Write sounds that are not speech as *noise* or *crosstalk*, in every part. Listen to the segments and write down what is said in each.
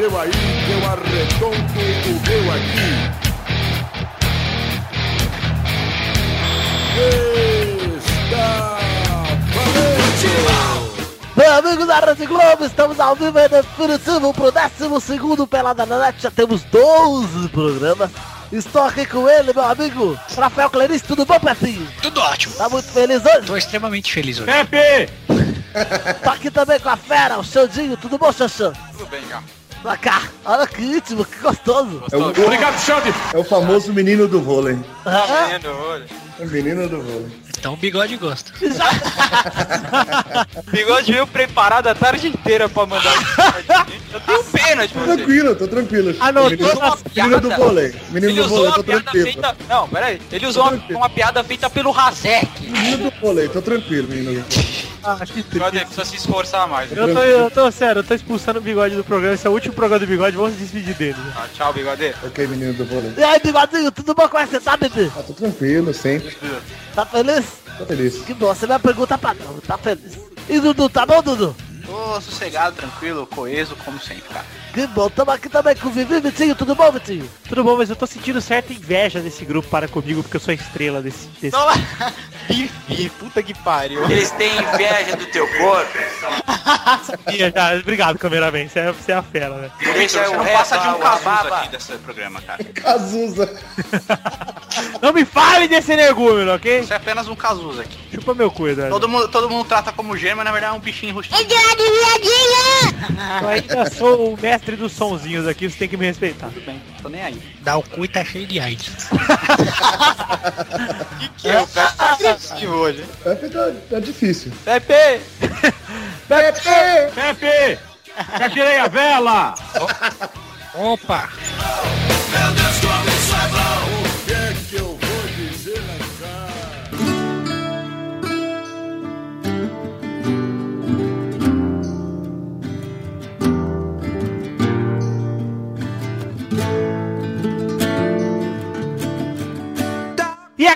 seu aí, que eu arredondo o meu aqui. Está valente! Meu amigo da Rede Globo, estamos ao vivo e definitivo pro 12 segundo Pelada na Net. Já temos 12 programas. Estou aqui com ele, meu amigo Rafael Clarice. Tudo bom, Petinho? Tudo ótimo. Tá muito feliz hoje? Tô extremamente feliz hoje. Pepe! Tô aqui também com a fera, o Xandinho. Tudo bom, Xanxan? Tudo bem, já. Pra cá. Olha que íntimo, que gostoso. É o, Obrigado, Xande! é o famoso menino do vôlei. Ah, Menino, olha. O menino do vôlei. Então o bigode gosta. *laughs* Bigode veio preparado a tarde inteira pra mandar. Eu tenho pena de Tô você. tranquilo, tô tranquilo. Anotou menino, uma menino do vôlei. Menino Ele do usou vôlei, tô uma piada tranquilo. feita. Não, peraí. Ele usou uma, uma piada feita pelo Razek. Menino do vôlei, tô tranquilo, menino. Ah, que Bigode precisa se esforçar mais. Eu tô, eu tô sério, eu tô expulsando o bigode do programa. Esse é o último programa do bigode, vamos se despedir dele. Ah, tchau, bigode. Ok, menino do vôlei. E aí, bigodinho, tudo bom? Como é que você tá, bebê? Ah, tô tranquilo, sempre. Tá feliz? Tô feliz. Que bom, você me pergunta pra não, tá feliz. E Dudu, tá bom, Dudu? Tô sossegado, tranquilo, coeso, como sempre, cara. Que bom, tamo aqui também com o Vivi, Vitinho, tudo bom, Vitinho? Tudo bom, mas eu tô sentindo certa inveja desse grupo para comigo, porque eu sou a estrela desse... desse... Bifi, *laughs* puta que pariu. Eles têm inveja do teu corpo. Sabia já. Obrigado, cameraman, você é, você é a fera, né? Isso é Você o não resto passa de um Cazuza baba. aqui desse programa, cara. *laughs* Cazuza. *laughs* Não me fale desse energúmeno, ok? Você é apenas um Cazuza aqui. Chupa meu cu, Eduardo. Todo mundo, todo mundo trata como gêmeo, mas na verdade é um bichinho rústico. Eu ainda sou o mestre dos sonzinhos aqui, você tem que me respeitar. Tudo bem, tô nem aí. Dá o cu e tá cheio de AIDS. *laughs* Que que é? O cara tá agressivo hoje. Pepe tá, tá difícil. *laughs* Pepe! Pepe! Já tirei a vela! Opa! O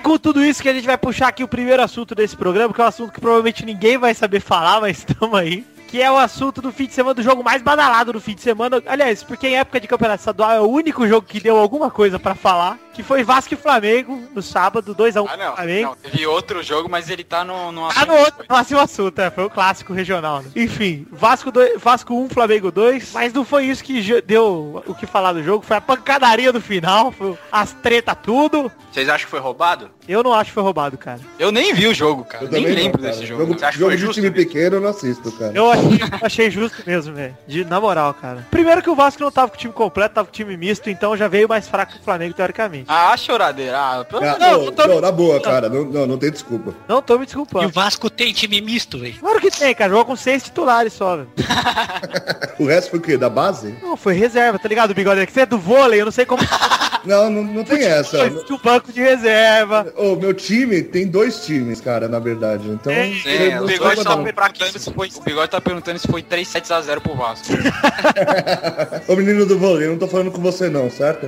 com tudo isso que a gente vai puxar aqui o primeiro assunto desse programa, que é um assunto que provavelmente ninguém vai saber falar, mas *laughs* estamos aí. Que é o assunto do fim de semana, do jogo mais badalado do fim de semana. Aliás, porque em época de campeonato estadual é o único jogo que deu alguma coisa pra falar. Que foi Vasco e Flamengo no sábado, 2x1 Ah, não. Flamengo. não. Teve outro jogo, mas ele tá no... no Ah, no outro, próximo assunto, é, foi o clássico regional. Né? Enfim, Vasco, dois, Vasco 1, Flamengo 2, mas não foi isso que deu o que falar do jogo, foi a pancadaria do final, foi as treta tudo. Vocês acham que foi roubado? Eu não acho que foi roubado, cara. Eu nem vi o jogo, cara. Eu Nem também não, lembro cara. desse jogo. Jogo, Você acha que jogo foi de justo? time Vitor? pequeno eu não assisto, cara. Eu achei, achei justo mesmo, velho. De- Na moral, cara. Primeiro que o Vasco não tava com o time completo, tava com o time misto, então já veio mais fraco que o Flamengo, teoricamente. Ah, choradeira. Ah, pelo Ah, amor de não, não tô- não, na boa, cara. Não, não, não tem desculpa. Não tô me E o desculpando. Vasco tem time misto, velho. Claro que tem, cara. Jogou com seis titulares só, velho. *laughs* O resto foi o quê? Da base? Não, foi reserva, tá ligado, bigode? Que você é do vôlei, eu não sei como *laughs* Não, não, não tem essa. foi o banco de reserva. O meu time tem dois times, cara, na verdade. Então. Sim, eu o Bigode tá perguntando se foi, o Bigode tá perguntando se foi 3 sets a 0 pro Vasco. *laughs* Ô menino do vôlei, eu não tô falando com você não, certo?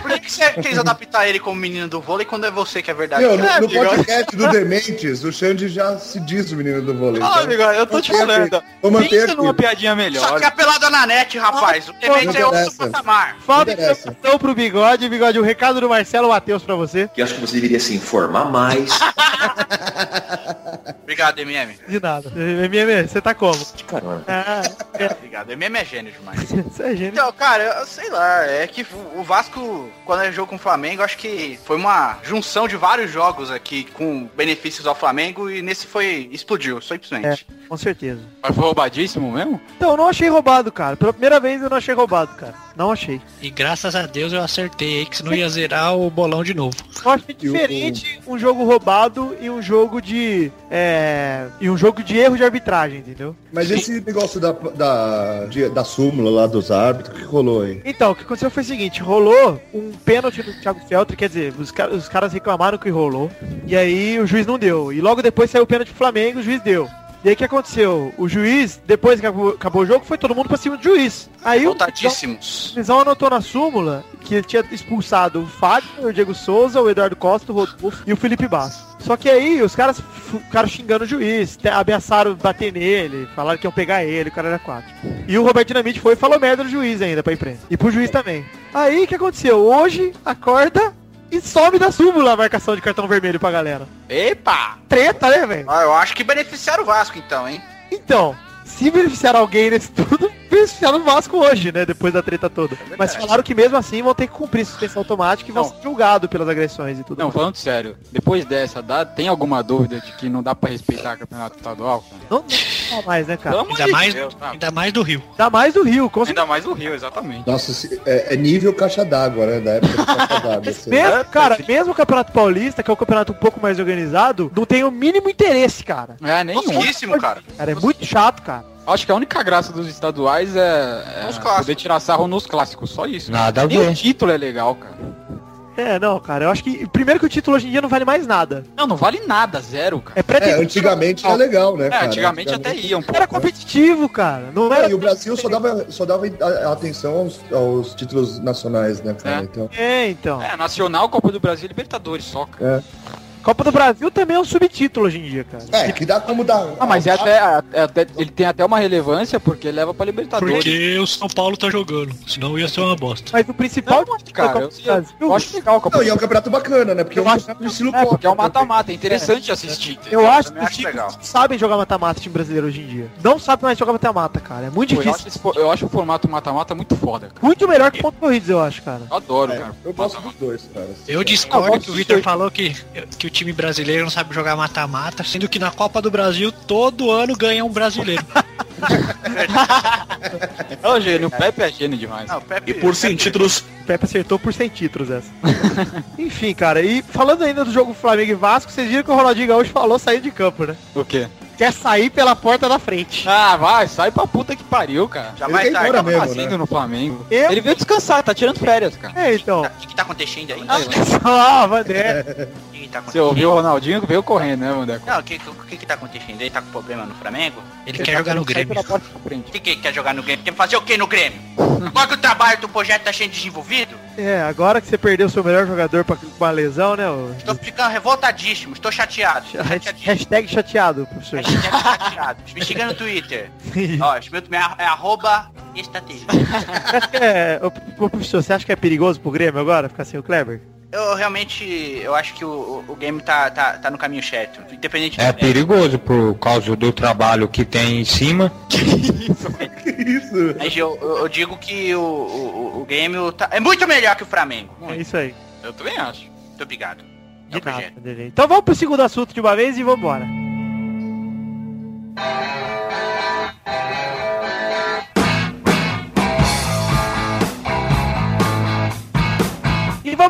Por que, que você quis adaptar ele como menino do vôlei quando é você que é verdade? Meu, no, É, no Bigode. podcast do Dementes, o Xande já se diz o menino do vôlei. Ah, então- Bigode, eu tô te falando. Vou manter Pensa aqui. numa piadinha melhor. Só que é pelada na net, rapaz. O Demente não é outro patamar. Falta então pro bigode, bigode, o recado do Marcelo Matheus pra você. Que eu acho que você deveria se informar mais. *laughs* Obrigado, MM. De nada. MM, você tá como? Caramba. Ah, é, Obrigado. MM é gênio demais. *laughs* você é gênio. Então, cara, eu sei lá, é que o Vasco, quando é jogo com o Flamengo, acho que foi uma junção de vários jogos aqui com benefícios ao Flamengo e nesse foi, explodiu, simplesmente. Com certeza. Mas foi roubadíssimo mesmo? Então, eu não achei roubado, cara. Pela primeira vez eu não achei roubado, cara. Não achei. E graças a Deus eu acertei aí, que senão ia zerar o bolão de novo. Eu achei diferente um jogo roubado e um jogo de. É. E um jogo de erro de arbitragem, entendeu? Mas esse negócio da, da, de- da súmula lá dos árbitros, o que rolou aí? Então, o que aconteceu foi o seguinte, rolou um pênalti do Thiago Feltri, quer dizer, os, ca- os caras reclamaram que rolou, e aí o juiz não deu. E logo depois saiu o pênalti pro Flamengo, o juiz deu. E aí o que aconteceu? O juiz, depois que acabou, acabou o jogo, foi todo mundo pra cima do juiz. Aí o Voltadíssimos. o juizão anotou na súmula que ele tinha expulsado o Fábio, o Diego Souza, o Eduardo Costa, o Rodolfo e o Felipe Basso. Só que aí os caras ficaram xingando o juiz, ameaçaram bater nele, falaram que iam pegar ele, o cara era quatro. E o Roberto Dinamite foi e falou merda do juiz ainda pra imprensa. E pro juiz também. Aí, o que aconteceu? Hoje, acorda e some da súmula a marcação de cartão vermelho pra galera. Epa! Treta, né, velho? Ah, eu acho que beneficiaram o Vasco então, hein? Então, se beneficiar alguém nesse *laughs* tudo, beneficiaram o Vasco hoje, né? Depois da treta toda. Mas falaram que mesmo assim vão ter que cumprir suspensão automática e vão ser julgados pelas agressões e tudo. Não, mais. falando sério, depois dessa, dá, tem alguma dúvida de que não dá pra respeitar campeonato estadual? cara? Não, não mais, né, cara? Ainda mais, Deus, tá? ainda mais do Rio. Dá mais do Rio, com. Ainda mais o Rio, exatamente. Nossa, é, é nível caixa d'água, né? Da época do caixa d'água. *laughs* assim. Mesmo, cara, mesmo o Campeonato Paulista, que é um campeonato um pouco mais organizado, não tem o mínimo interesse, cara. É, nenhum. Pouquíssimo, cara. Cara, é muito chato, cara. Acho que a única graça dos estaduais é, é poder tirar sarro nos clássicos, só isso. Nada a Nem o título é legal, cara. É, não, cara, eu acho que, primeiro que o título hoje em dia não vale mais nada. Não, não vale nada, zero, cara. É É, antigamente era legal, né, É, cara? antigamente até ia um pouco. Era competitivo, cara. Não É, era... e o Brasil só dava, só dava atenção aos, aos títulos nacionais, né, cara? É. Então, É, então. É, Nacional, Copa do Brasil e Libertadores só, cara. Copa do Brasil também é um subtítulo hoje em dia, cara. é, que dá como dar. Ah, mas é até, é até- ele tem até uma relevância porque ele leva pra Libertadores. Porque o São Paulo tá jogando. Senão ia ser uma bosta. Mas o principal Não, cara, eu, Copa do eu, Brasil, eu acho legal a Copa Não, e é um campeonato bacana, né? Porque é um Eu acho- campeonato de estilo É, porque é um Copa. mata-mata, é interessante assistir. entendeu? eu acho que os acho times sabem jogar mata-mata time brasileiro hoje em dia. Não sabe mais jogar mata-mata, cara. É muito Pô, eu, difícil. acho esse eu acho o formato mata-mata muito foda, cara. Muito melhor que ponto corridos, eu acho, cara. Eu adoro, É, cara. eu gosto dos dois, cara. Eu discordo gosto que o Vitor falou que, que o time brasileiro não sabe jogar mata-mata, sendo que na Copa do Brasil todo ano ganha um brasileiro. *laughs* Ô, gênio, o Pepe é gênio demais. Não, Pepe, E por 100 títulos, O Pepe acertou por 100 títulos essa. *laughs* Enfim, cara, e falando ainda do jogo Flamengo e Vasco, vocês viram que o Ronaldinho Gaúcho falou sair de campo, né? O quê? Quer sair pela porta da frente. Ah, vai, sai pra puta que pariu, cara. Jamais Ele tá. quer ir embora tá- mesmo, Fazendo né? no Flamengo. Eu- Ele veio descansar, tá tirando férias, cara. É, então. O que, que tá acontecendo aí? *laughs* Ah, Vandé. O que, que tá Você acontecendo? ouviu o Ronaldinho, veio correndo, né, Mandeco? Não, o que, que que tá acontecendo? Ele tá com problema no Flamengo? Ele quer jogar no Grêmio. Da frente. O que, que ele quer jogar no Grêmio? Quer fazer o que no Grêmio? *laughs* Agora que o trabalho do projeto tá sendo desenvolvido? É, agora que você perdeu seu melhor jogador pra, com uma lesão, né? ô? Estou ficando revoltadíssimo, estou chateado. Estou Hashtag- chateadíssimo. Hashtag chateado, professor. Hashtag chateado. Me siga no Twitter. Ó, meu meu é arroba estratégia. Você que é, ô, professor, você acha que é perigoso pro Grêmio agora ficar sem o Kleber? Eu realmente, eu acho que o, o, game tá, tá, tá no caminho certo. Independente É perigoso por causa do trabalho que tem em cima. *laughs* Isso. Mas eu, eu, digo que o, o, o game tá, é muito melhor que o Flamengo. É isso aí. Eu também acho. Muito obrigado. É nada. Então vamos pro segundo assunto de uma vez e vambora. E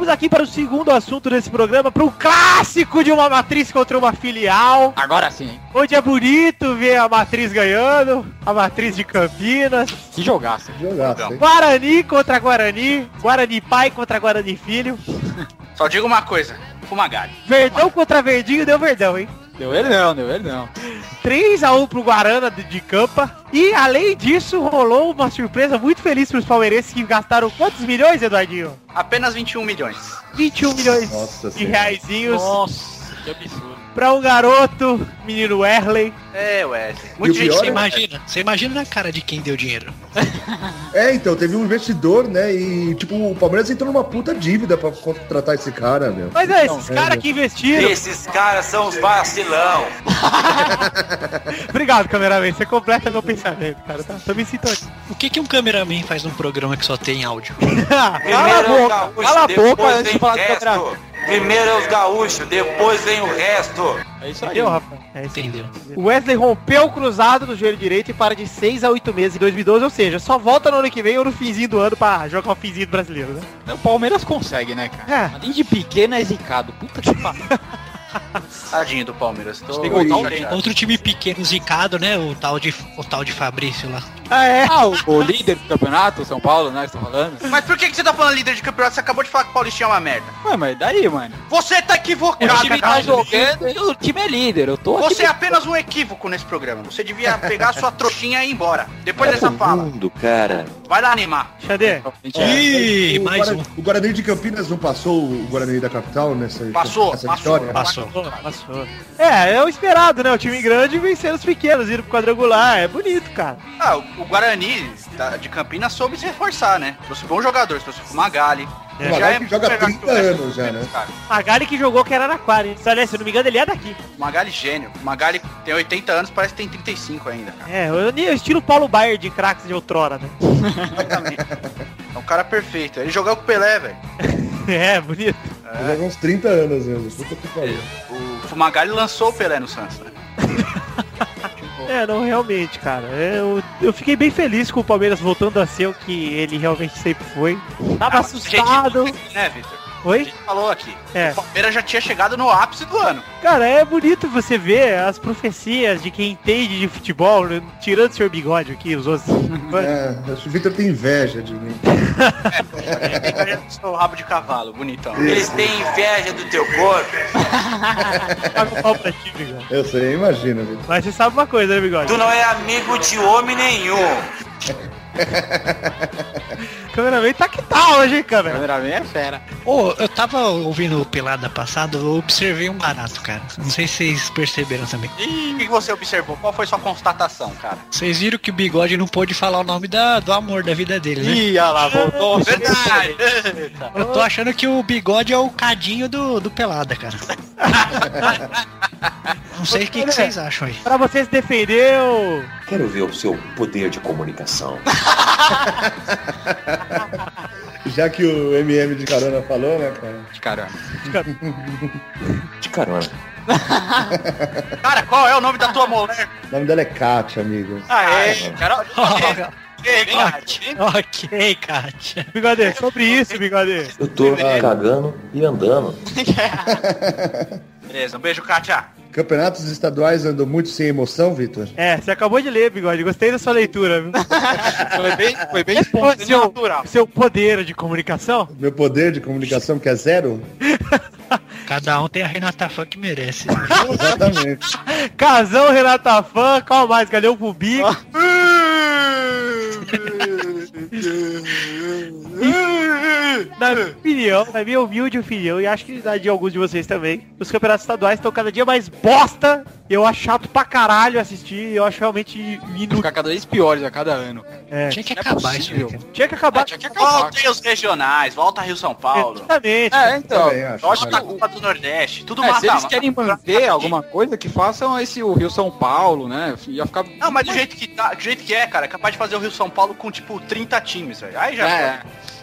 vamos aqui para o segundo assunto desse programa, para o clássico de uma matriz contra uma filial, Agora sim, hein? onde é bonito ver a matriz ganhando, a matriz de Campinas, Que jogaço. Jogaço, hein? Guarani contra Guarani, Guarani pai contra Guarani filho, Só digo uma coisa, Fumagalli. Verdão contra Verdinho, deu Verdão, hein? Deu ele não, deu ele não. 3x1 pro Guarana de, de Campa. E além disso, rolou uma surpresa muito feliz pros palmeirenses que gastaram quantos milhões, Eduardinho? Apenas 21 milhões. 21 milhões Nossa de Senhora. reaisinhos Nossa, que absurdo. Pra um garoto, menino Werley. É, Wesley. Muita o gente pior Você é- imagina, você imagina na cara de quem deu dinheiro. *laughs* É, então, teve um investidor, né? E, tipo, o Palmeiras entrou numa puta dívida pra contratar esse cara, meu. Mas é, esses é, caras que investiram. Esses caras são os vacilão. *laughs* Obrigado, cameraman. Você completa meu pensamento, cara. Tá? Tô me sintonizando. O que, que um cameraman faz num programa que só tem áudio? *laughs* cala a boca. Cala a boca antes de falar do cameraman. Primeiro é os gaúchos, depois vem o resto. É isso aí. Entendeu, Rafa? É. Entendeu? O Wesley rompeu o cruzado no joelho direito e para de 6 a 8 meses em 2012, ou seja, só volta no ano que vem ou no finzinho do ano pra jogar o finzinho do brasileiro, né? O Palmeiras consegue, né, cara? É. Além de pequeno, é zicado. Puta que pariu. *laughs* Tadinho do Palmeiras. Tô Tem o chateado. Outro time pequeno zicado, né? O tal de, o tal de Fabrício lá. Ah, é? Ah, o, o líder do campeonato, o São Paulo, né, você tá falando? Mas por que, que você tá falando líder de campeonato? Você acabou de falar que o Paulistinha é uma merda. Ué, mas daí, mano? Você tá O equivocado, time tá jogando e o time é líder. Eu tô aqui Você é apenas um equívoco nesse programa. Você devia pegar a sua trouxinha e ir embora. Depois dessa fala. Mundo, cara. Vai lá animar. Xadê? Ih, o, mais um. o Guarani de Campinas não passou o Guarani da capital nessa, Passou, nessa passou. vitória? Passou. Passou. Passou. É, é o esperado, né? O time grande vencendo os pequenos, indo pro quadrangular. É bonito, cara. Ah, o, Guarani da- de Campinas soube se reforçar, né? Trouxe bons jogadores, trouxe o Magali. O Magali que joga melhor 30 que o resto anos já, né? cara. Magali que jogou que era na Aquário, hein? Aliás, se eu não me engano, ele é daqui. O Magali gênio. O Magali tem 80 anos, parece que tem 35 ainda, cara. É, o o estilo Paulo Baier de craques de outrora, né? *laughs* Exatamente. É um cara perfeito. Ele jogou com o Pelé, velho. *laughs* É, bonito. Ele joga uns 30 anos mesmo. Puta que pariu. O Magali lançou o Pelé no Santos, né? *laughs* É, não, realmente, cara. Eu, eu fiquei bem feliz com o Palmeiras voltando a ser o que ele realmente sempre foi. Tava Ah, assustado. gente, né, Vitor? A Oi? gente falou aqui. É. O Palmeiras já tinha chegado no ápice do ano. Cara, é bonito você ver as profecias de quem entende de futebol, né? tirando o senhor bigode aqui, os outros. É, acho que o Victor tem inveja de mim. o rabo de cavalo, bonitão. Eles têm inveja do teu corpo. Paga o pau pra ti, bigode. Eu sei, imagina, Victor. Mas você sabe uma coisa, né, bigode? Tu não é amigo de homem nenhum. *laughs* Cameraman tá que tal hoje, hein, câmera? Cameraman é fera. Ô, eu tava ouvindo o Pelada passado, eu observei um barato, cara. Não sei se vocês perceberam também. E o que você observou? Qual foi sua constatação, cara? Vocês viram que o Bigode não pôde falar o nome da, do amor da vida dele, né? Ih, olha lá, voltou. Verdade. *laughs* Eu tô achando que o Bigode é o cadinho do, do Pelada, cara. *laughs* Não sei o que, que vocês acham aí. Pra você se defender, o... Quero ver o seu poder de comunicação. *laughs* Já que o MM de carona falou, né, cara? De caramba. De carona. *laughs* Cara, qual é o nome da tua mulher? O nome dela é Kátia, amigo. Ah, é? Cara, Ei, Kátia. ok, Kátia. Bigode, sobre isso, Bigode. Eu tô cagando e andando. *laughs* Beleza, um beijo, Kátia. Campeonatos estaduais andam muito sem emoção, Vitor? É, você acabou de ler, Bigode. Gostei da sua leitura, viu? *laughs* Foi bem, foi bem espontâneo. seu, natural. seu poder de comunicação? Meu poder de comunicação que é zero? *laughs* Cada um tem a Renata Fã que merece. Exatamente. *laughs* Casão, Renata Fã, qual mais? Cadê o Pubi? Na minha opinião, na minha humilde opinião, e acho que na de alguns de vocês também, os campeonatos estaduais estão cada dia mais bosta. Eu acho chato pra caralho assistir, eu acho realmente inútil. Ficar cada vez piores a cada ano. É, Tinha que é acabar isso, cara. tinha que acabar. Tinha que acabar. Voltem os regionais, volta Rio São Paulo. Exatamente. É, então. Também acho. Volta cara. a Copa do Nordeste. Tudo É, se mata. eles mata. querem manter alguma coisa, que façam esse o Rio São Paulo, né? Ia ficar. Não, mas do jeito que tá, do jeito que é, cara, é capaz de fazer o Rio São Paulo com tipo 30 times, velho. Aí já É,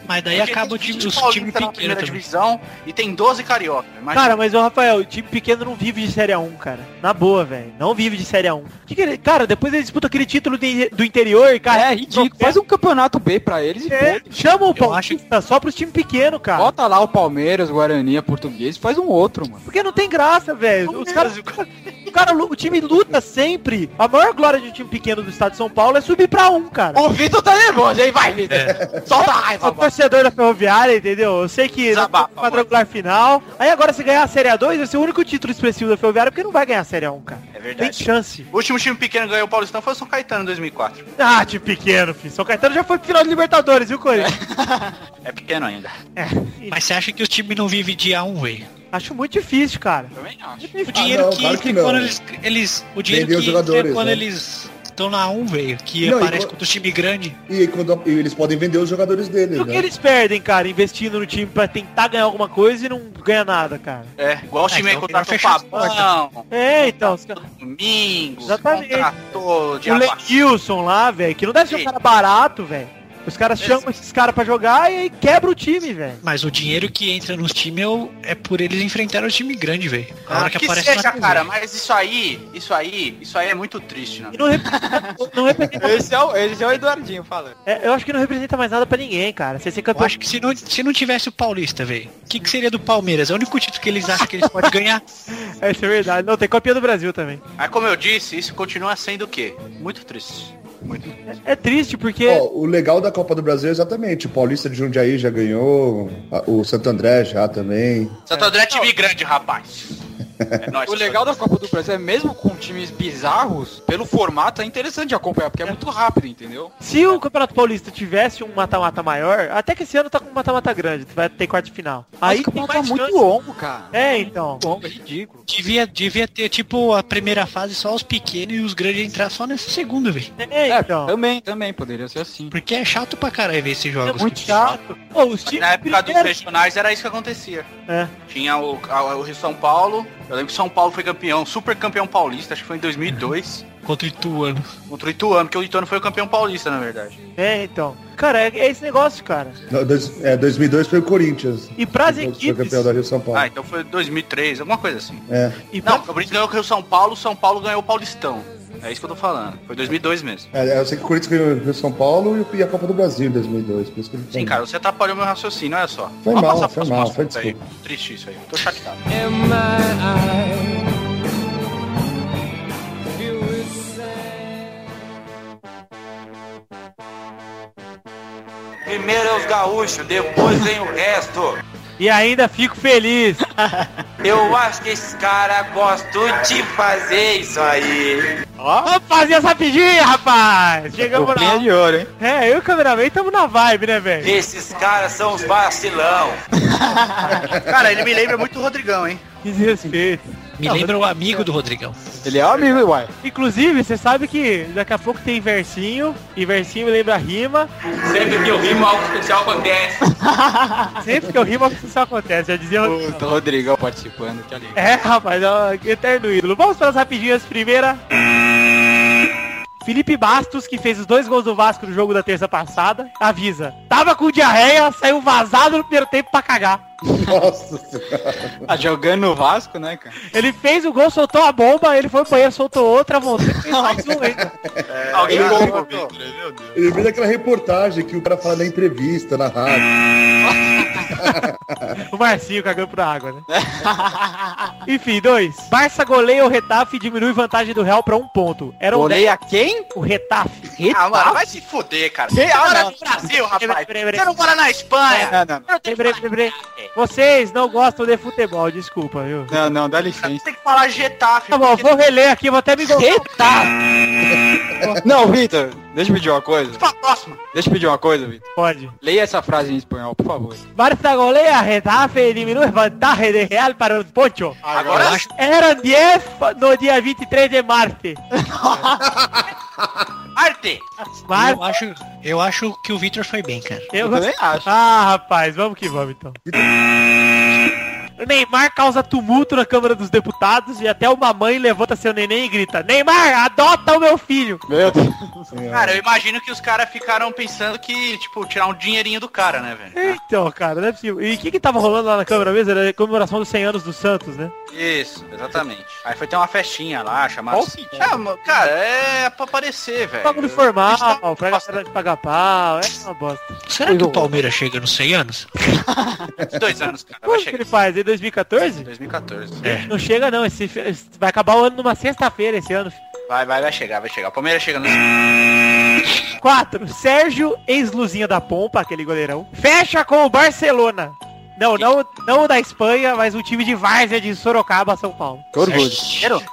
Mas daí Porque acaba o time, 20 os times na pequenos primeira também. divisão e tem 12 carioca. Imagina. Cara, mas o Rafael, o time pequeno não vive de Série A1, cara. Na boa, velho. Não vive de Série A1. Que que ele- cara, depois ele disputa aquele título de- do interior e, cara. é ridículo. Faz um campeonato B pra eles e É, foda-se. chama o Eu Paulista só pros times pequenos, cara. Bota lá o Palmeiras, o Guarani, a Português, faz um outro, mano. Porque não tem graça, velho. Os caras. O, cara, o time luta sempre. A maior glória de um time pequeno do estado de São Paulo é subir pra um, cara. O Vitor tá nervoso, hein? Vai, Vitor. Solta a raiva, torcedor da Ferroviária, entendeu? Eu sei que tem quadrangular final. Aí agora se ganhar a Série A2 vai ser o único título expressivo da Ferroviária, porque não vai ganhar a Série A1, cara. É Tem verdade. chance. O último time pequeno que ganhou o Paulistão foi o São Caetano em 2004. Ah, time pequeno, filho. São Caetano já foi pro final de Libertadores, viu, Corinthians? *laughs* É pequeno ainda. É. Mas você acha que os times não vivem de A1, velho? Acho muito difícil, cara. Também acho. O dinheiro não, que claro que não. quando eles, eles. O dinheiro Vender que os jogadores, entra quando né? eles na 1, velho. Que Não, aparece contra os times grandes. E, quando, e eles podem vender os jogadores deles, E o que né? eles perdem, cara, investindo no time pra tentar ganhar alguma coisa e não ganha nada, cara? É, igual o Ah, time aí então contratou fecha as Fabão, É, então, os caras- Domingos, Exatamente. contratou o Lenilson lá, velho, que não deve ser um cara barato, velho. Os caras chamam esses caras pra jogar e aí quebra o time, velho. Mas o dinheiro que entra nos times é, o- é por eles enfrentarem o time grande, velho. A Ah, hora que, que, aparece seja, cara, mas isso aí, isso aí, isso aí é muito triste, né? E não representa, não representa- *laughs* Esse é o, esse é o Eduardinho falando. é, eu acho que não representa mais nada pra ninguém, cara. Você ser Eu campeão. acho que se não, se não tivesse o Paulista, velho, o que, que seria do Palmeiras? É o único título que eles acham que eles podem ganhar. *laughs* É, isso é verdade. Não, tem campeão do Brasil também. Mas como eu disse, isso continua sendo o quê? Muito triste. Muito. É triste porque. Ó, o legal da Copa do Brasil é exatamente, o Paulista de Jundiaí já ganhou, o Santo André já também. Santo André é time grande, rapaz. *laughs* É nóis, O legal da Copa do Brasil é mesmo com times bizarros, pelo formato é interessante de acompanhar, porque é muito rápido, entendeu? Se o Campeonato Paulista tivesse um mata-mata maior, até que esse ano tá com um mata-mata grande, vai ter quarto de final. Aí Aí tem tá muito longo, cara. É, então. Longo, é ridículo. Devia, devia ter, tipo, a primeira fase só os pequenos e os grandes entrar só nessa segunda, velho. É, É, então. também, também, poderia ser assim. Porque é chato pra caralho ver esses jogos. muito chato. Pô, os times Na época dos primeiro- regionais era isso que acontecia. É. Tinha o, a- o Rio São Paulo. Eu lembro que São Paulo foi campeão, super campeão paulista, acho que foi em 2002. *laughs* Contra o Ituano. Contra o Ituano, porque o Ituano foi o campeão paulista, na verdade. É, então. Cara, é, é esse negócio, cara. Não, dois, é, 2002 foi o Corinthians. E pras Foi equipes. campeão da Rio São Paulo. Ah, então foi 2003, alguma coisa assim. É. E pra- Não, o Corinthians ganhou com o Rio São Paulo, o São Paulo ganhou o Paulistão. É isso que eu tô falando. Foi 2002 mesmo. É, eu sei que o Corinthians ganhou o Rio São Paulo e a Copa do Brasil em 2002. Por isso que ele Sim, cara, você atrapalhou meu raciocínio, olha só. Foi Vamos mal, foi mal, foi aí. desculpa. Triste isso aí. Tô chateado. Primeiro é os gaúchos, depois vem o resto. E ainda fico feliz. *laughs* Eu acho que esses caras gostam de fazer isso aí. Vamos fazer essa pedinha, rapaz! Chegamos lá. de ouro, hein? É, eu e o cameraman estamos na vibe, né, velho? Esses caras são os vacilão. *laughs* Cara, ele me lembra muito o Rodrigão, hein? Que desrespeito. Me Não, lembra o amigo do Rodrigão. Ele é amigo, uai. Inclusive, você sabe que daqui a pouco tem versinho, e versinho me lembra rima. Sempre que eu rimo, algo especial acontece. *laughs* Sempre que eu rimo, isso acontece. Já dizia o... Puta, o Rodrigão participando, que alegria. É, rapaz, é um eterno ídolo. Vamos para as rapidinhas. Primeira. Felipe Bastos, que fez os dois gols do Vasco no jogo da terça passada, avisa. Tava com diarreia, saiu vazado no primeiro tempo pra cagar. *laughs* Nossa senhora. Tá jogando no Vasco, né, cara? Ele fez o gol, soltou a bomba, ele foi pro banheiro, soltou outra, voltou e fez mais um ainda. Alguém ele- colocou. Ele veio daquela reportagem que o cara fala na entrevista, na rádio. O Marcinho cagando pra água, né? Enfim, dois. Barça goleia o Retafe e diminui vantagem do Real pra um ponto. Era um Goleia quem? O Retafe. Ah, mano, vai se fuder, cara. Você Ah, mora não. no Brasil, rapaz. Peraí, peraí, peraí. Você não mora na Espanha. Não, não, Eu tenho Vocês não gostam de futebol, desculpa, viu? não, não, dá licença. Tem que falar Getafe. Tá bom, porque- vou reler aqui, vou até me gostar. Não, Vitor, deixa eu pedir uma coisa. Pra próxima. Deixa eu pedir uma coisa, Vitor. Pode. Leia essa frase em espanhol, por favor. Barça goleia Retafe e diminui vantagem de Real para o Poncho. Agora Eram 10 no dia 23 de março. *laughs* Arte. Mas eu acho, eu acho que o Victor foi bem, cara. eu Eu também acho. Ah, rapaz, vamos que vamos então. O Neymar causa tumulto na Câmara dos Deputados e até uma mãe levanta seu neném e grita Neymar, adota o meu filho! Meu Deus. Cara, eu imagino que os caras ficaram pensando que, tipo, tirar um dinheirinho do cara, né, velho? Então, cara, não é possível. E o que que tava rolando lá na Câmara mesmo? Era a comemoração dos 100 anos do Santos, né? Isso, exatamente. Aí foi ter uma festinha lá, chamada... Qual sentido? É, cara, é pra aparecer, velho. Bagulho formal, pra galera de pagar pau, é uma bosta. Será que o Palmeiras chega nos 100 anos? *laughs* Dois anos, cara. Quando que ele faz? Em 2014? 2014. É. Não chega não, esse, vai acabar o ano numa sexta-feira esse ano. Vai, vai, vai chegar, vai chegar. O Palmeiras chega no... 4. Sérgio, ex-luzinha da pompa, aquele goleirão, fecha com o Barcelona. Não, não, não o da Espanha, mas o time de Várzea de Sorocaba, São Paulo. Que orgulho.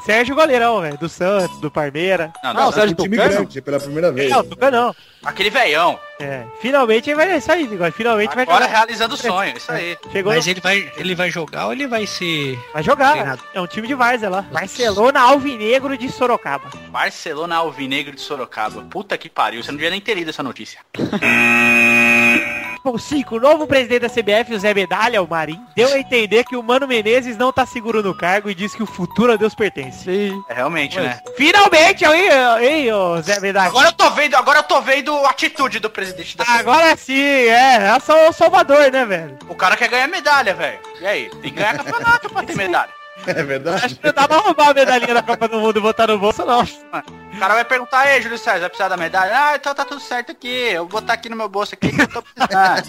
Sérgio goleirão, velho, do Santos, do Parmeira. Não, Não, não, o Sérgio Um time Tucano? grande pela primeira vez. Não, Tuca não. aquele velhão. É, finalmente vai isso aí, Bigode, finalmente vai Agora realizando o sonho, isso aí. Chegou, Mas no- ele vai, ele vai jogar ou ele vai ser... vai jogar. Treinado. É um time de Várzea lá. Barcelona Alvinegro de Sorocaba. Barcelona Alvinegro de Sorocaba. Puta que pariu, você não devia nem ter lido essa notícia. *laughs* Bom, 5. O novo presidente da CBF, o Zé Medalha, o Marim, deu a entender que o Mano Menezes não tá seguro no cargo e disse que o futuro a Deus pertence. Sim. É realmente, né? Finalmente, hein, ô Zé Medalha? Agora eu tô vendo, agora eu tô vendo a atitude do presidente da Agora sim, é, é só o Salvador, né, velho? O cara quer ganhar medalha, velho. E aí? Tem que ganhar campeonato pra ter medalha. *laughs* É verdade? Acho que não dá pra roubar a medalhinha da Copa do Mundo e botar no bolso, não. O cara vai perguntar, ei, Júlio César, vai precisar da medalha? Ah, então tá tudo certo aqui. Eu vou botar aqui no meu bolso aqui que eu tô precisando.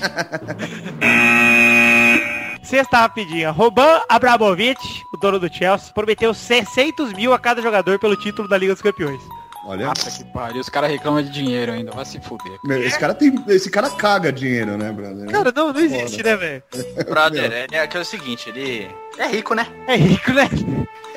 *laughs* Sexta rapidinha. Roban Abramovich, o dono do Chelsea, prometeu 600 mil a cada jogador pelo título da Liga dos Campeões. Olha, Nossa, que pariu. Os caras reclamam de dinheiro ainda. Vai se fuder. meu, esse cara tem. Esse cara caga dinheiro, né, brother? Cara, não, não existe, né, velho? Brother, ele é aquele seguinte, ele é rico, né? É rico, né?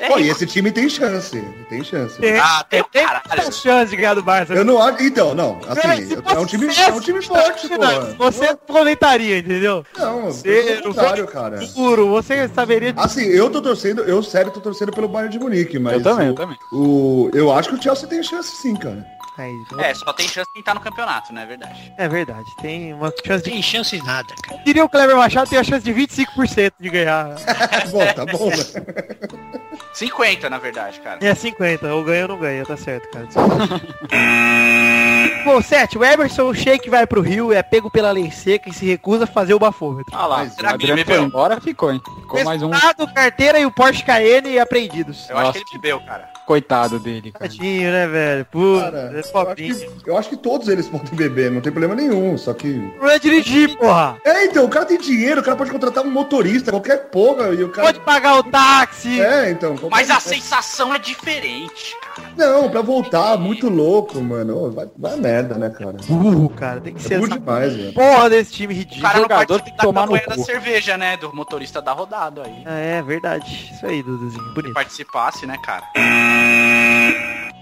É Pô, e esse time tem chance. Tem chance. Tem, Ah, tem tem caralho. chance de ganhar do Barça. Eu não acho. Então, não. Assim, se é um time, é um time forte, pô. Não, Você comentaria, entendeu? Não, Você contrário, cara. Puro, você saberia... Assim, eu tô torcendo, eu sério tô torcendo pelo Bayern de Munique, mas. Eu também, o, eu também. O, eu acho que o Chelsea tem chance sim, cara. Aí, É, só tem chance quem tá no campeonato, né? É verdade. é verdade, tem uma chance de... Tem chance de nada, cara. Diria o Kleber Machado tem a chance de 25% de ganhar. *laughs* bom, tá bom, né? *laughs* 50, na verdade, cara. É 50, ou ganha ou não ganha, tá certo, cara. *laughs* Bom, 7, o Emerson, o Sheik vai pro Rio, é pego pela lei seca e se recusa a fazer o bafômetro. Ah lá, Mas o Adriano foi bebeu? embora, ficou, hein? Ficou mais um carteira e o Porsche Cayenne apreendidos. Eu acho Nossa. que ele bebeu, cara. Coitado dele, cara. Tadinho, né, velho? Putz, Cara, é eu acho, que, eu acho que todos eles podem beber, não tem problema nenhum, só que... Não é dirigir, porra. É, então, o cara tem dinheiro, o cara pode contratar um motorista, qualquer porra, e o cara... Pode pagar o táxi. É, então... qualquer- Mas a sensação é diferente, cara. Não, pra voltar, muito louco, mano. Vai, vai merda, né, cara? Burro, cara. Tem que É ser burro essa demais, velho. porra desse time O ridículo. cara não jogador tem que tomar no da cerveja, né? Do motorista da rodada aí. É, é verdade. Isso aí, Duduzinho. Se Bonito. participasse, né, cara?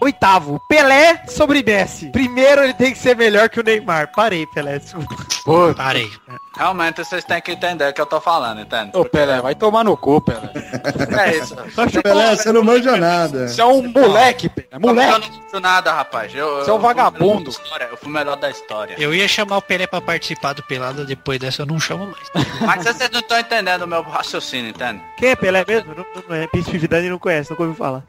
Oitavo, Pelé sobre Messi. Primeiro ele tem que ser melhor que o Neymar. Parei, Pelé. desculpa. Pô, Parei. Realmente vocês têm que entender o que eu tô falando, entende? ô Pelé, vai tomar no cu, Pelé. É isso. Pelé, você não manja nada. Você é um moleque, Pelé. Eu Moleque. não faço nada, rapaz. Eu, Você é um eu vagabundo. Eu fui o melhor da história. Eu ia chamar o Pelé pra participar do Pelada, depois dessa eu não chamo mais. Mas vocês não estão entendendo o meu raciocínio, entende? Quem é Pelé mesmo? Não, não é. Príncipe Vidani não conhece, nunca ouviu falar.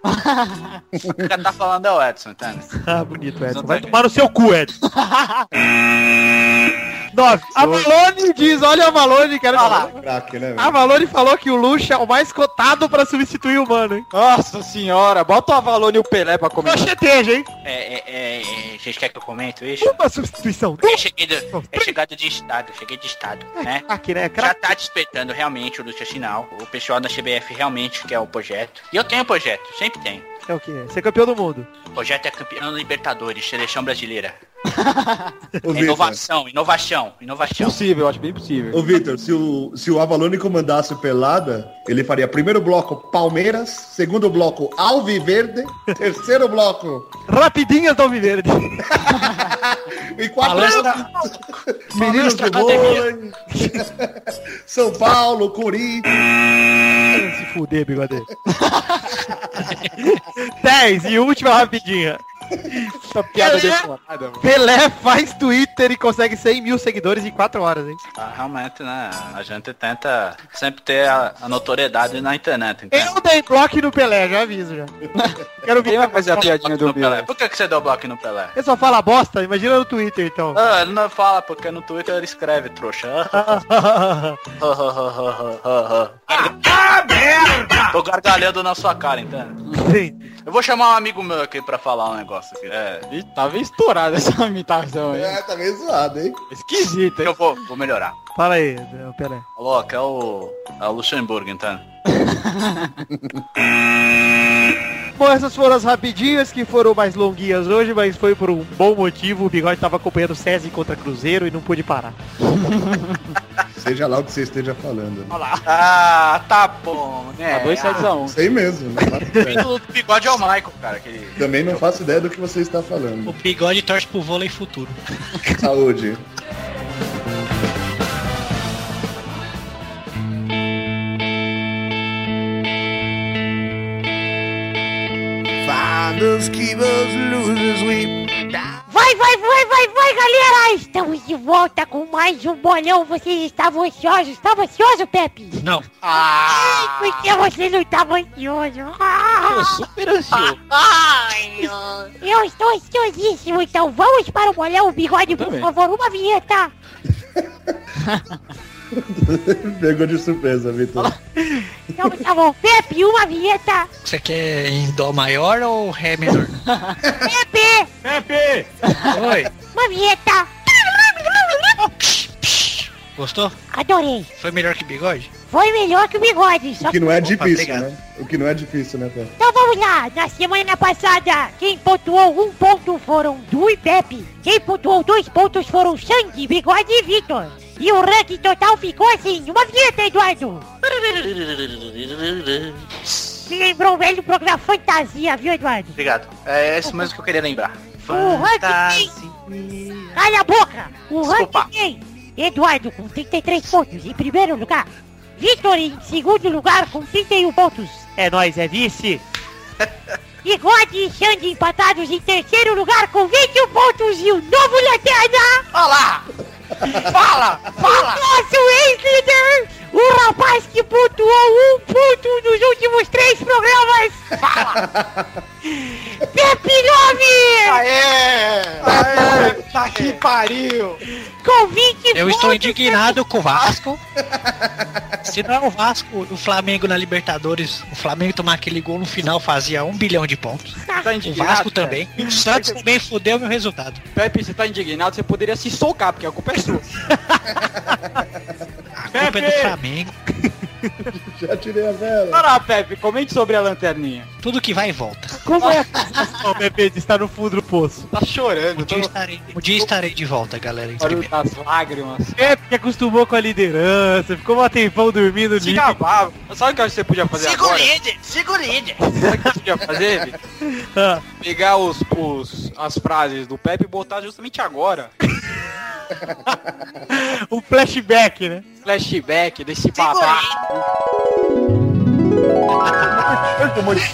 O que tá falando é o Edson, entende? *laughs* Ah, bonito, Edson. Vai tomar no seu cu, Edson. *laughs* 9. A Malone diz, olha a Malone, quero falar. Craque, né, A velho? Malone falou que o Lucha é o mais cotado pra substituir o Mano, hein? Nossa senhora, bota o Avalone e o Pelé pra comer. Cocheteja, hein? É, é, é, é, vocês querem que eu comente isso? Uma substituição. Eu cheguei do, é chegado de estado, cheguei de estado, né? Aqui, né? Já tá despertando realmente o Lúcio Sinal. O pessoal da CBF realmente quer o projeto. E eu tenho projeto, sempre tenho. É o quê? Ser campeão do mundo. O projeto é campeão da Libertadores, seleção brasileira. É inovação, inovação, inovação. Possível, acho bem possível. ô, Vitor, se o, se o Avalone comandasse o Pelada, ele faria primeiro bloco Palmeiras, segundo bloco Alviverde, terceiro bloco Rapidinhas do Alviverde. *laughs* e quarto Palestra- Meninos *laughs* vôlei, São Paulo, Corinthians. Se fuder, bigode. *laughs* 10. E última rapidinha. Essa piada Pelé- deformada, mano. Pelé faz Twitter e consegue 100 mil seguidores em 4 horas, hein? Ah, realmente, né? A gente tenta sempre ter a, a notoriedade na internet. entende? Eu dei bloco no Pelé, já aviso já. Quero Quem ver. vai fazer a piadinha do No Pelé. Pelé? Por que, que você deu bloco no Pelé? Ele só fala bosta, imagina no Twitter então. Ah, ele não fala, porque no Twitter ele escreve, trouxa. ah, merda! Tô gargalhando na sua cara, entende? Sim. Eu vou chamar um amigo meu aqui pra falar um negócio aqui. É, Ih, Tava estourada essa *laughs* imitação aí. É, tá meio zoado, hein? Esquisita, hein? eu vou, vou melhorar. Fala aí, Pelé. Alô, aqui é o, é o Luxemburgo, entende? *laughs* Bom, essas foram as rapidinhas que foram mais longuinhas hoje, mas foi por um bom motivo. O Bigode tava acompanhando o César contra Cruzeiro e não pôde parar. *laughs* Seja lá o que você esteja falando. Ah, tá bom, né? Tá 2 7 a 1. Sei mesmo. Não. *laughs* O bigode é o Michael, cara. Que... Também não faço ideia do que você está O falando. bigode torce pro vôlei futuro. Saúde. Vai, vai, vai, vai, vai, galera! Estamos de volta com mais um bolão. Vocês estavam ansiosos? Estava ansioso, Pepe? Não. Ah! Por que você não estava ansioso? Ah! Tô super ansioso. Eu estou ansiosíssimo, então vamos para o bolão. Bigode, por favor, uma vinheta. *laughs* *laughs* Pegou de surpresa, Vitor. *laughs* Então tá bom. Pepe, uma vinheta. Você quer em dó maior ou ré menor? Pepe, Pepe! Oi. uma vinheta. Gostou? Adorei. Foi melhor que bigode? Foi melhor que o bigode. Só O que não é Opa, difícil, obrigado. né? O que não é difícil, né, Pé? Então vamos lá, na semana passada, quem pontuou um ponto foram Du e Pepe. Quem pontuou dois pontos foram Sandy, Bigode e Vitor. E o ranking total ficou assim, uma vinheta, Eduardo. Me lembrou o velho programa Fantasia, viu, Eduardo? Obrigado. É isso mesmo que eu queria lembrar. O ranking tem... Cala a boca! O Desculpa. ranking tem Eduardo com 33 pontos em primeiro lugar. Vitor em segundo lugar com 31 pontos. É nóis, é vice. *laughs* Bigode e Xande empatados em terceiro lugar com 21 pontos e o novo Lanterna! Olha lá! Fala! Fala! Nosso ex-líder! O rapaz que pontuou um ponto nos últimos três programas! Fala! *laughs* Pepe Nove! Aê! Aê! Tá que pariu! Com 20 Eu estou indignado com o Vasco. Se não é o Vasco, o Flamengo na Libertadores, o Flamengo tomar aquele gol no final fazia um bilhão de pontos. Tá O indignado? Vasco também. E o Santos também fudeu meu resultado. Pepe, você tá indignado, você poderia se socar, porque a culpa é sua. *laughs* A culpa é do Flamengo. *laughs* Já tirei a vela. Olha lá, Pepe, comente sobre a lanterninha. Tudo que vai e volta. Como é Pepe, de estar no fundo do poço? Tá chorando, Um dia, estarei, um dia estarei de volta, galera. em Barulho das lágrimas. Pepe que acostumou com a liderança, ficou um tempão dormindo Se ali. gabava. Sabe o que eu acho que você podia fazer Siga o agora? líder! Siga o líder! Sabe o que você podia fazer? *laughs* Ah, Pegar os, os, as frases do Pepe e botar justamente agora. *laughs* um flashback, né? Flashback desse o babá.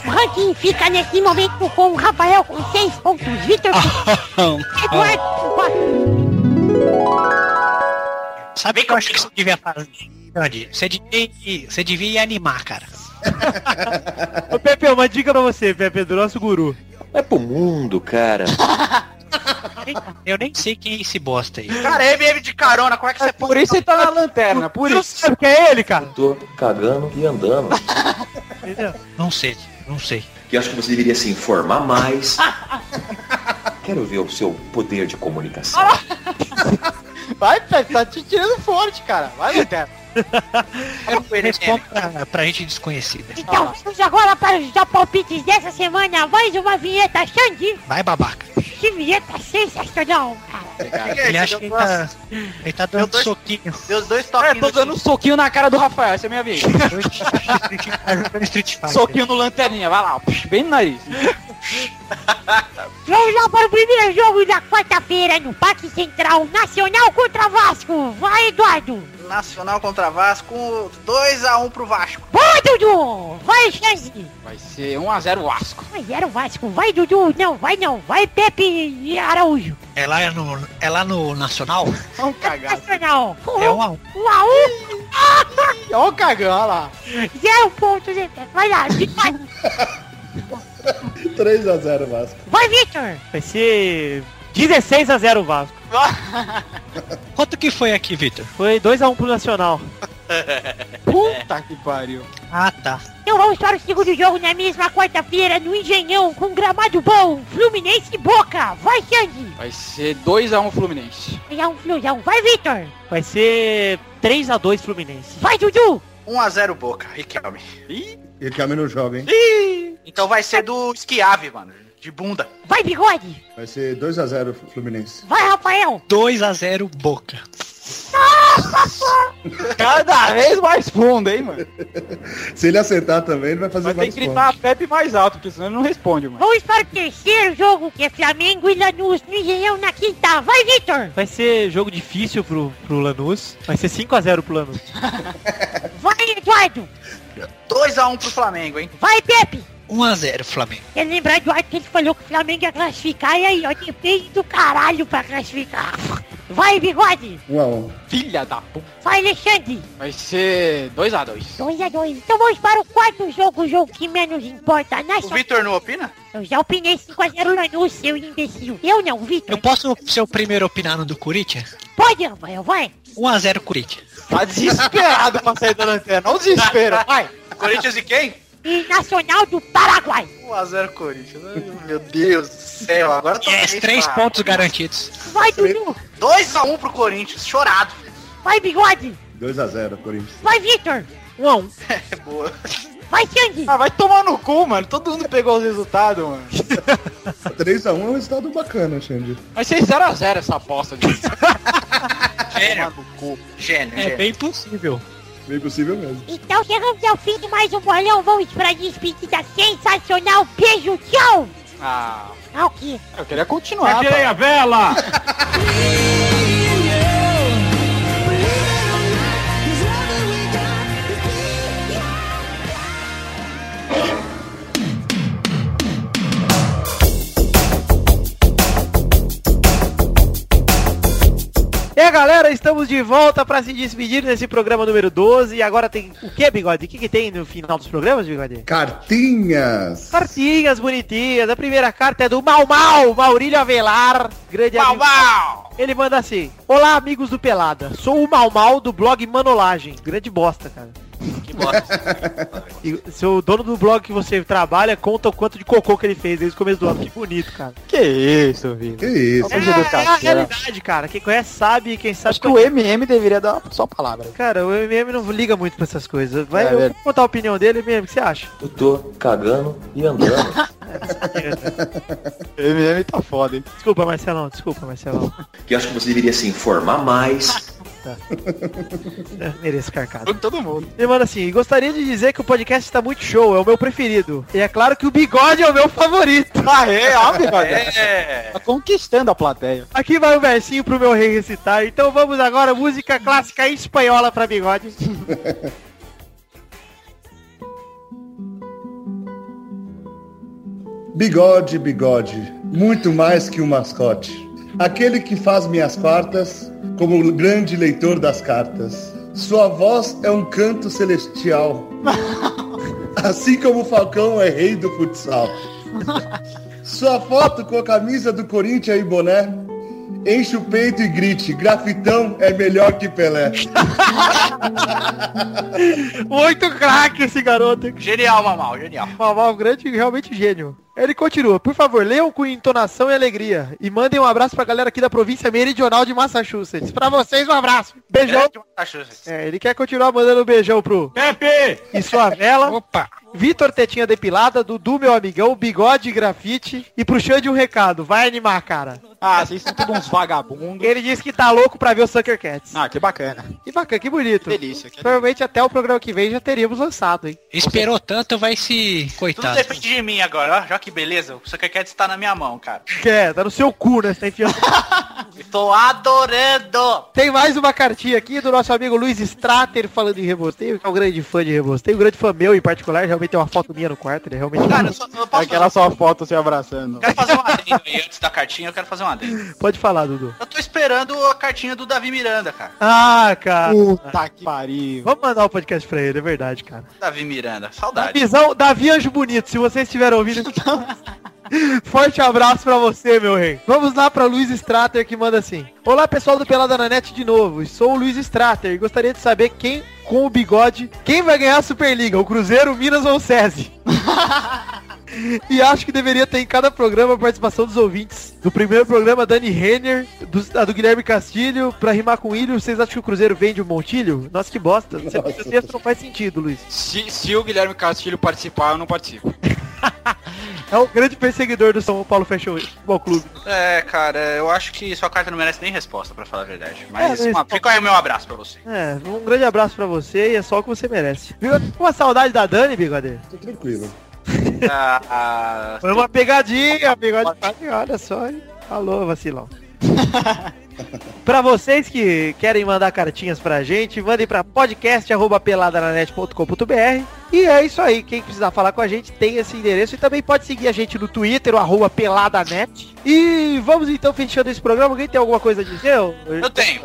O ranking fica nesse momento com o Rafael com 6 pontos, Vitor com Eduardo com 4. Sabe o que eu acho que você devia fazer? Você devia, você devia animar, cara. *laughs* Ô, Pepe, uma dica pra você, Pepe, do nosso guru. É pro mundo, cara. *laughs* Eu nem sei quem é esse bosta aí. Cara, é MM de carona, como é que você Por isso ele tá na lanterna, por isso. sabe que é ele, cara? Tô cagando e andando. Entendeu? Não sei, não sei. Que eu acho que você deveria se informar mais. Quero ver o seu poder de comunicação. *laughs* Vai, Pepe, tá te tirando forte, cara. Vai, lanterna. *laughs* Responda pra, pra gente desconhecida. Então vamos agora para os palpites dessa semana. Mais uma vinheta, Xande. Vai, babaca. Que vinheta sensacional, cara. Ele acha que ele tá, ele tá dando dois- soquinho. Meus dois É, toques tô dando um soquinho na cara do Rafael, essa é a minha vez. *laughs* Soquinho no lanterninha, vai lá, bem no nariz. *laughs* Vamos lá para o primeiro jogo da quarta-feira no Parque Central Nacional contra Vasco. Vai, Eduardo. Nacional contra Vasco, 2x1 pro Vasco. Vai, Dudu. Vai, Xande. Vai ser 1x0 Vasco. Vai, era o Vasco. Vai, Dudu. Não, vai não. Vai, Pepe e Araújo. É lá no, é lá no Nacional? Vamos cagar. Nacional. É um a um. Um a um. Ó *laughs* o cagão, olha lá. Zero pontos. Vai lá. *laughs* Vai, 3x0 Vasco. vai Vitor. Vai ser 16 a 0 o Vasco. *laughs* Quanto que foi aqui, Vitor? Foi 2x1 pro Nacional. *laughs* Puta que pariu. Ah, tá. Então vamos para o segundo jogo na mesma quarta-feira no Engenhão com gramado bom. Fluminense e Boca. Vai, Xande. Vai ser 2x1 Fluminense. Vai, um, Flusão. Vai, Vitor. Vai ser 3x2 Fluminense. Vai, Dudu. 1x0 Boca, Riquelme. E Riquelme não joga, hein? Então vai ser do Esquiave, mano. De bunda. Vai, Bigode. Vai ser 2x0 Fluminense. Vai, Rafael. 2 a 0 Boca. *laughs* Cada vez mais fundo, hein, mano. *laughs* Se ele acertar também, ele vai fazer Vai ter vários que gritar a pontos. Pepe mais alto, porque senão ele não responde, mano. Vamos para o terceiro jogo, que é Flamengo e Lanús no Engenhão na quinta. Vai, Vitor. Vai ser jogo difícil pro, pro Lanús. Vai ser 5x0 pro Lanús. *laughs* Vai, Eduardo. 2x1 pro Flamengo, hein? Vai, Pepe. 1 a 0 Flamengo. Quer lembrar, Eduardo, que ele falou que o Flamengo ia classificar. E aí, ó, depende do caralho pra classificar. Vai, Bigode. 1x1. Filha da puta. Vai, Alexandre. Vai ser 2x2. 2 a 2 Então vamos para o quarto jogo, o jogo que menos importa. O Nacional. Vitor não opina? Eu já opinei 5x0 Lanús, seu imbecil. Eu não, Vitor. Eu posso ser o primeiro a opinar no do Corinthians? Pode, Rafael, vai. 1 a 0 Corinthians. Tá desesperado pra sair da lanterna. Olha o desespero. Vai. Corinthians e quem? E Nacional do Paraguai. 1x0 Corinthians. Meu Deus do céu, agora tô Yes, 3 cara. pontos garantidos. Vai, Dudu. 2x1 pro Corinthians, chorado. Vai, Bigode. 2x0 Corinthians. Vai, Vitor. Um a um. *laughs* É boa. Vai, Xande. Ah, vai tomar no cu, mano. Todo mundo pegou os resultados, mano. *laughs* 3x1 é um resultado bacana, Xande. Vai ser 0x0 essa aposta de *laughs* Gênio. Gênio, É gênio. bem possível. Bem possível mesmo. Então chegamos ao fim de mais um bolão. Vamos pra despedida sensacional. Beijo, tchau. Ah, Ah, o quê? eu queria continuar. Atirei tá? a vela! *laughs* Galera, estamos de volta pra se despedir nesse programa número 12. E agora tem o que, Bigode? O que, que tem no final dos programas, Bigode? Cartinhas. Cartinhas bonitinhas. A primeira carta é do Mal Mal, Maurílio Avelar. Grande Mal, amigo. mal! Ele manda assim: Olá, amigos do Pelada. Sou o Mal Mal do blog Manolagem. Grande bosta, cara. Que *laughs* bosta. E seu dono do blog que você trabalha conta o quanto de cocô que ele fez desde o começo do ano. Que bonito, cara. Que isso, Vini. Que isso. É, é a realidade, cara. Quem conhece sabe, e quem sabe. Acho que o MM deveria dar só a palavra. Cara, o MM não liga muito pra essas coisas. Vai, É eu vou verdade. contar a opinião dele mesmo. O que você acha? Eu tô cagando e andando. *laughs* *laughs* MM tá foda, hein? Desculpa, Marcelão. Desculpa, Marcelão. que eu acho que você deveria se informar mais. É, *laughs* Mereço carcado. Todo mundo. Ele manda assim, gostaria de dizer que o podcast está muito show, é o meu preferido. E é claro que o bigode é o meu favorito. Ah, é? Ó, bigode. É. Tá conquistando a plateia. Aqui vai o versinho pro meu rei recitar. Então vamos agora, música clássica espanhola pra bigode. *laughs* Bigode, bigode, muito mais que um mascote. Aquele que faz minhas quartas como o grande leitor das cartas. Sua voz é um canto celestial. *laughs* Assim como o Falcão é rei do futsal. *laughs* Sua foto com a camisa do Corinthians e boné. Enche o peito e grite, grafitão é melhor que Pelé. *laughs* Muito craque esse garoto. Genial, Mamal, genial. Mamal, grande, realmente gênio. Ele continua, por favor, leiam com entonação e alegria. E mandem um abraço pra galera aqui da província meridional de Massachusetts. Pra vocês, um abraço. Beijão. Massachusetts. É, ele quer continuar mandando um beijão pro Pepe! e sua vela. Opa! Vitor Tetinha Depilada, Dudu, meu amigão, Bigode Grafite. E pro Xande um recado, vai animar, cara. Ah, vocês são todos uns vagabundos. Ele disse que tá louco pra ver o Sucker Cats. Ah, que bacana. Que bacana, que bonito. Delícia. Que Provavelmente até o programa que vem já teríamos lançado, hein? Esperou tanto, vai se... Tudo Coitado. depende de mim agora, ó. Já que beleza. O Suckercats tá na minha mão, cara. *laughs* É, tá no seu cu, né? Você tá enfiando... *laughs* Tô adorando! Tem mais uma cartinha aqui do nosso amigo Luiz Strater falando em rebosteio, que é um grande fã de rebosteio, um grande fã meu em particular, realmente tem uma foto minha no quarto, ele realmente Cara, eu, só, eu posso Aquela sua foto se abraçando. quero fazer um adendo aí antes da cartinha, eu quero fazer um adendo. pode falar, Dudu. Eu tô esperando a cartinha do Davi Miranda, cara. Ah, cara. Puta que pariu. Vamos mandar o podcast pra ele, é verdade, cara. Davi Miranda, saudade. Visão, Davi Anjo Bonito, se vocês estiverem ouvindo. *laughs* *laughs* Forte abraço pra você, meu rei. Vamos lá pra Luiz Strater que manda assim. Olá, pessoal do Pelada na Net de novo. Sou o Luiz Strater e gostaria de saber quem, com o bigode, quem vai ganhar a Superliga, o Cruzeiro, o Minas ou o SESI? *laughs* *laughs* E acho que deveria ter em cada programa a participação dos ouvintes. Do primeiro programa, Dani Renner, do, a do Guilherme Castilho, pra rimar com o Ilho, vocês acham que o Cruzeiro vende o Montilho? Nossa, que bosta. Esse esse texto não faz sentido, Luiz. Se, se o Guilherme Castilho participar, eu não participo. *laughs* É o grande perseguidor do São Paulo Fashion Futebol Clube. É, cara, eu acho que sua carta não merece nem resposta, pra falar a verdade. Mas É, uma- fica aí o meu abraço pra você. É, um grande abraço pra você e é só o que você merece. Bigode, com a saudade da Dani, Bigode? Tô tranquilo. Ah, Foi uma pegadinha, Bigode. Olha só, hein? Alô, vacilão. *laughs* Pra vocês que querem mandar cartinhas pra gente, mandem pra podcast.peladananet.com.br E é isso aí, quem precisar falar com a gente tem esse endereço e também pode seguir a gente no Twitter, o arroba peladanet. E vamos então fechando esse programa, alguém tem alguma coisa a dizer? eu tenho.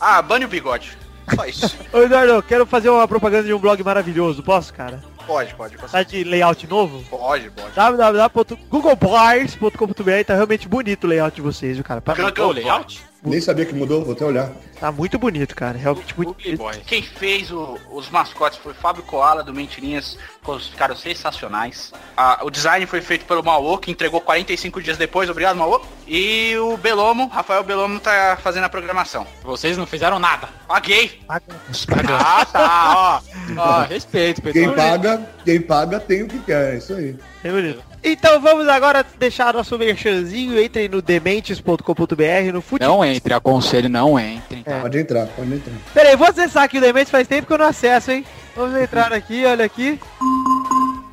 Ah, bane o bigode. Só isso. *laughs* Ô Eduardo, quero fazer uma propaganda de um blog maravilhoso, posso, cara? Pode, pode. Tá de layout novo? Pode, pode. www.googleboys.com.br Tá realmente bonito o layout de vocês, viu, cara? Parabéns. Google layout? Nem sabia que mudou, vou até olhar. Tá muito bonito, cara. Realmente muito bonito. Quem fez o- os mascotes foi Fábio Koala do Mentirinhas, ficaram sensacionais. Ah, o design foi feito pelo Mauô, que entregou 45 dias depois, obrigado Mauô. E o Belomo, Rafael Belomo tá fazendo a programação. Vocês não fizeram nada. Paguei. Ah, tá, ó. Ó, *laughs* respeito, pessoal. Quem paga, quem paga tem o que quer, é isso aí. É bonito. Então vamos agora deixar nosso merchanzinho. Entrem no dementes.com.br, no fute... Não entre, aconselho, não entre. É. Pode entrar, pode entrar. Pera aí, vou acessar aqui o Dementes faz tempo que eu não acesso, hein? Vamos entrar aqui, olha aqui.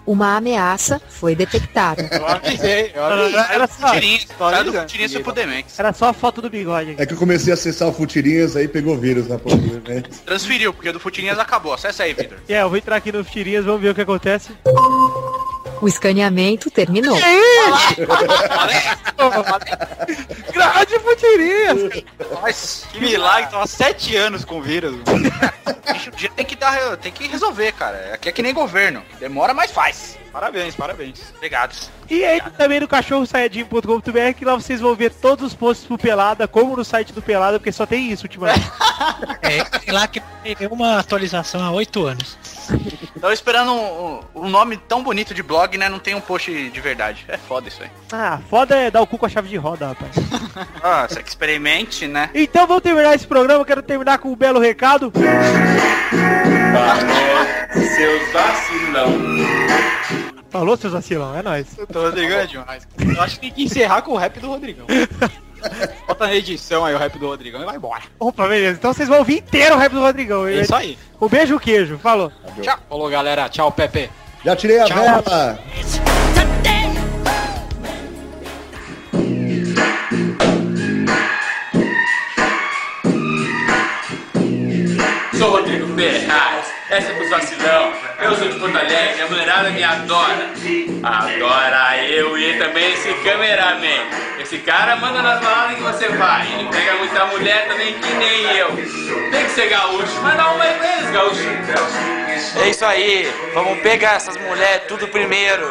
Uma ameaça foi detectada. Eu avisei, eu não, Era só, Futirinhas, do Futirinhas pro Demex. era só a foto do bigode aqui. É que eu comecei a acessar o Futirinhas, aí pegou vírus na porra do né? Transferiu, porque do Futirinhas acabou. Acessa aí, Vitor. É, eu vou entrar aqui no tirinhas, vamos ver o que acontece. O escaneamento terminou. Grande futirinhas! Mas, Que milagre, tô há sete anos com vírus. bicho, dia tem que dar, tem que resolver, cara. Aqui é que nem governo. Demora, mas faz. Parabéns, parabéns. Obrigado. E aí também no cachorrosaiadinho.com.br que lá vocês vão ver todos os posts pro Pelada, como no site do Pelada, porque só tem isso ultimamente. *laughs* É, tem lá que tem uma atualização há oito anos. *laughs* Tava esperando um, um- nome tão bonito de blog, né? Não tem um post de verdade. É foda isso aí. ah, foda é dar o cu com a chave de roda, rapaz. *laughs* Ah, você que experimente, né? Então vamos terminar esse programa, quero terminar com um belo recado. Seus vacilão. Falou, seus vacilão, é nóis. O Rodrigão é demais. Eu acho que tem que encerrar com o rap do Rodrigão. *laughs* Bota na edição aí o rap do Rodrigão e vai embora. Opa, beleza. Então vocês vão ouvir inteiro o rap do Rodrigão. É isso aí. Um beijo, queijo. Falou. Tchau. Falou, galera. Tchau, Pepe. Já tirei a Tchau. vela! Sou o Rodrigo Ferraz, essa é pro vacilão. Eu sou de Porto Alegre, a mulherada me adora. Adora eu e também esse cameraman. Esse cara manda nas baladas que você vai. Ele pega muita mulher também que nem eu. Tem que ser gaúcho, mas dá uma eles, gaúcho. É isso aí, vamos pegar essas mulheres tudo primeiro.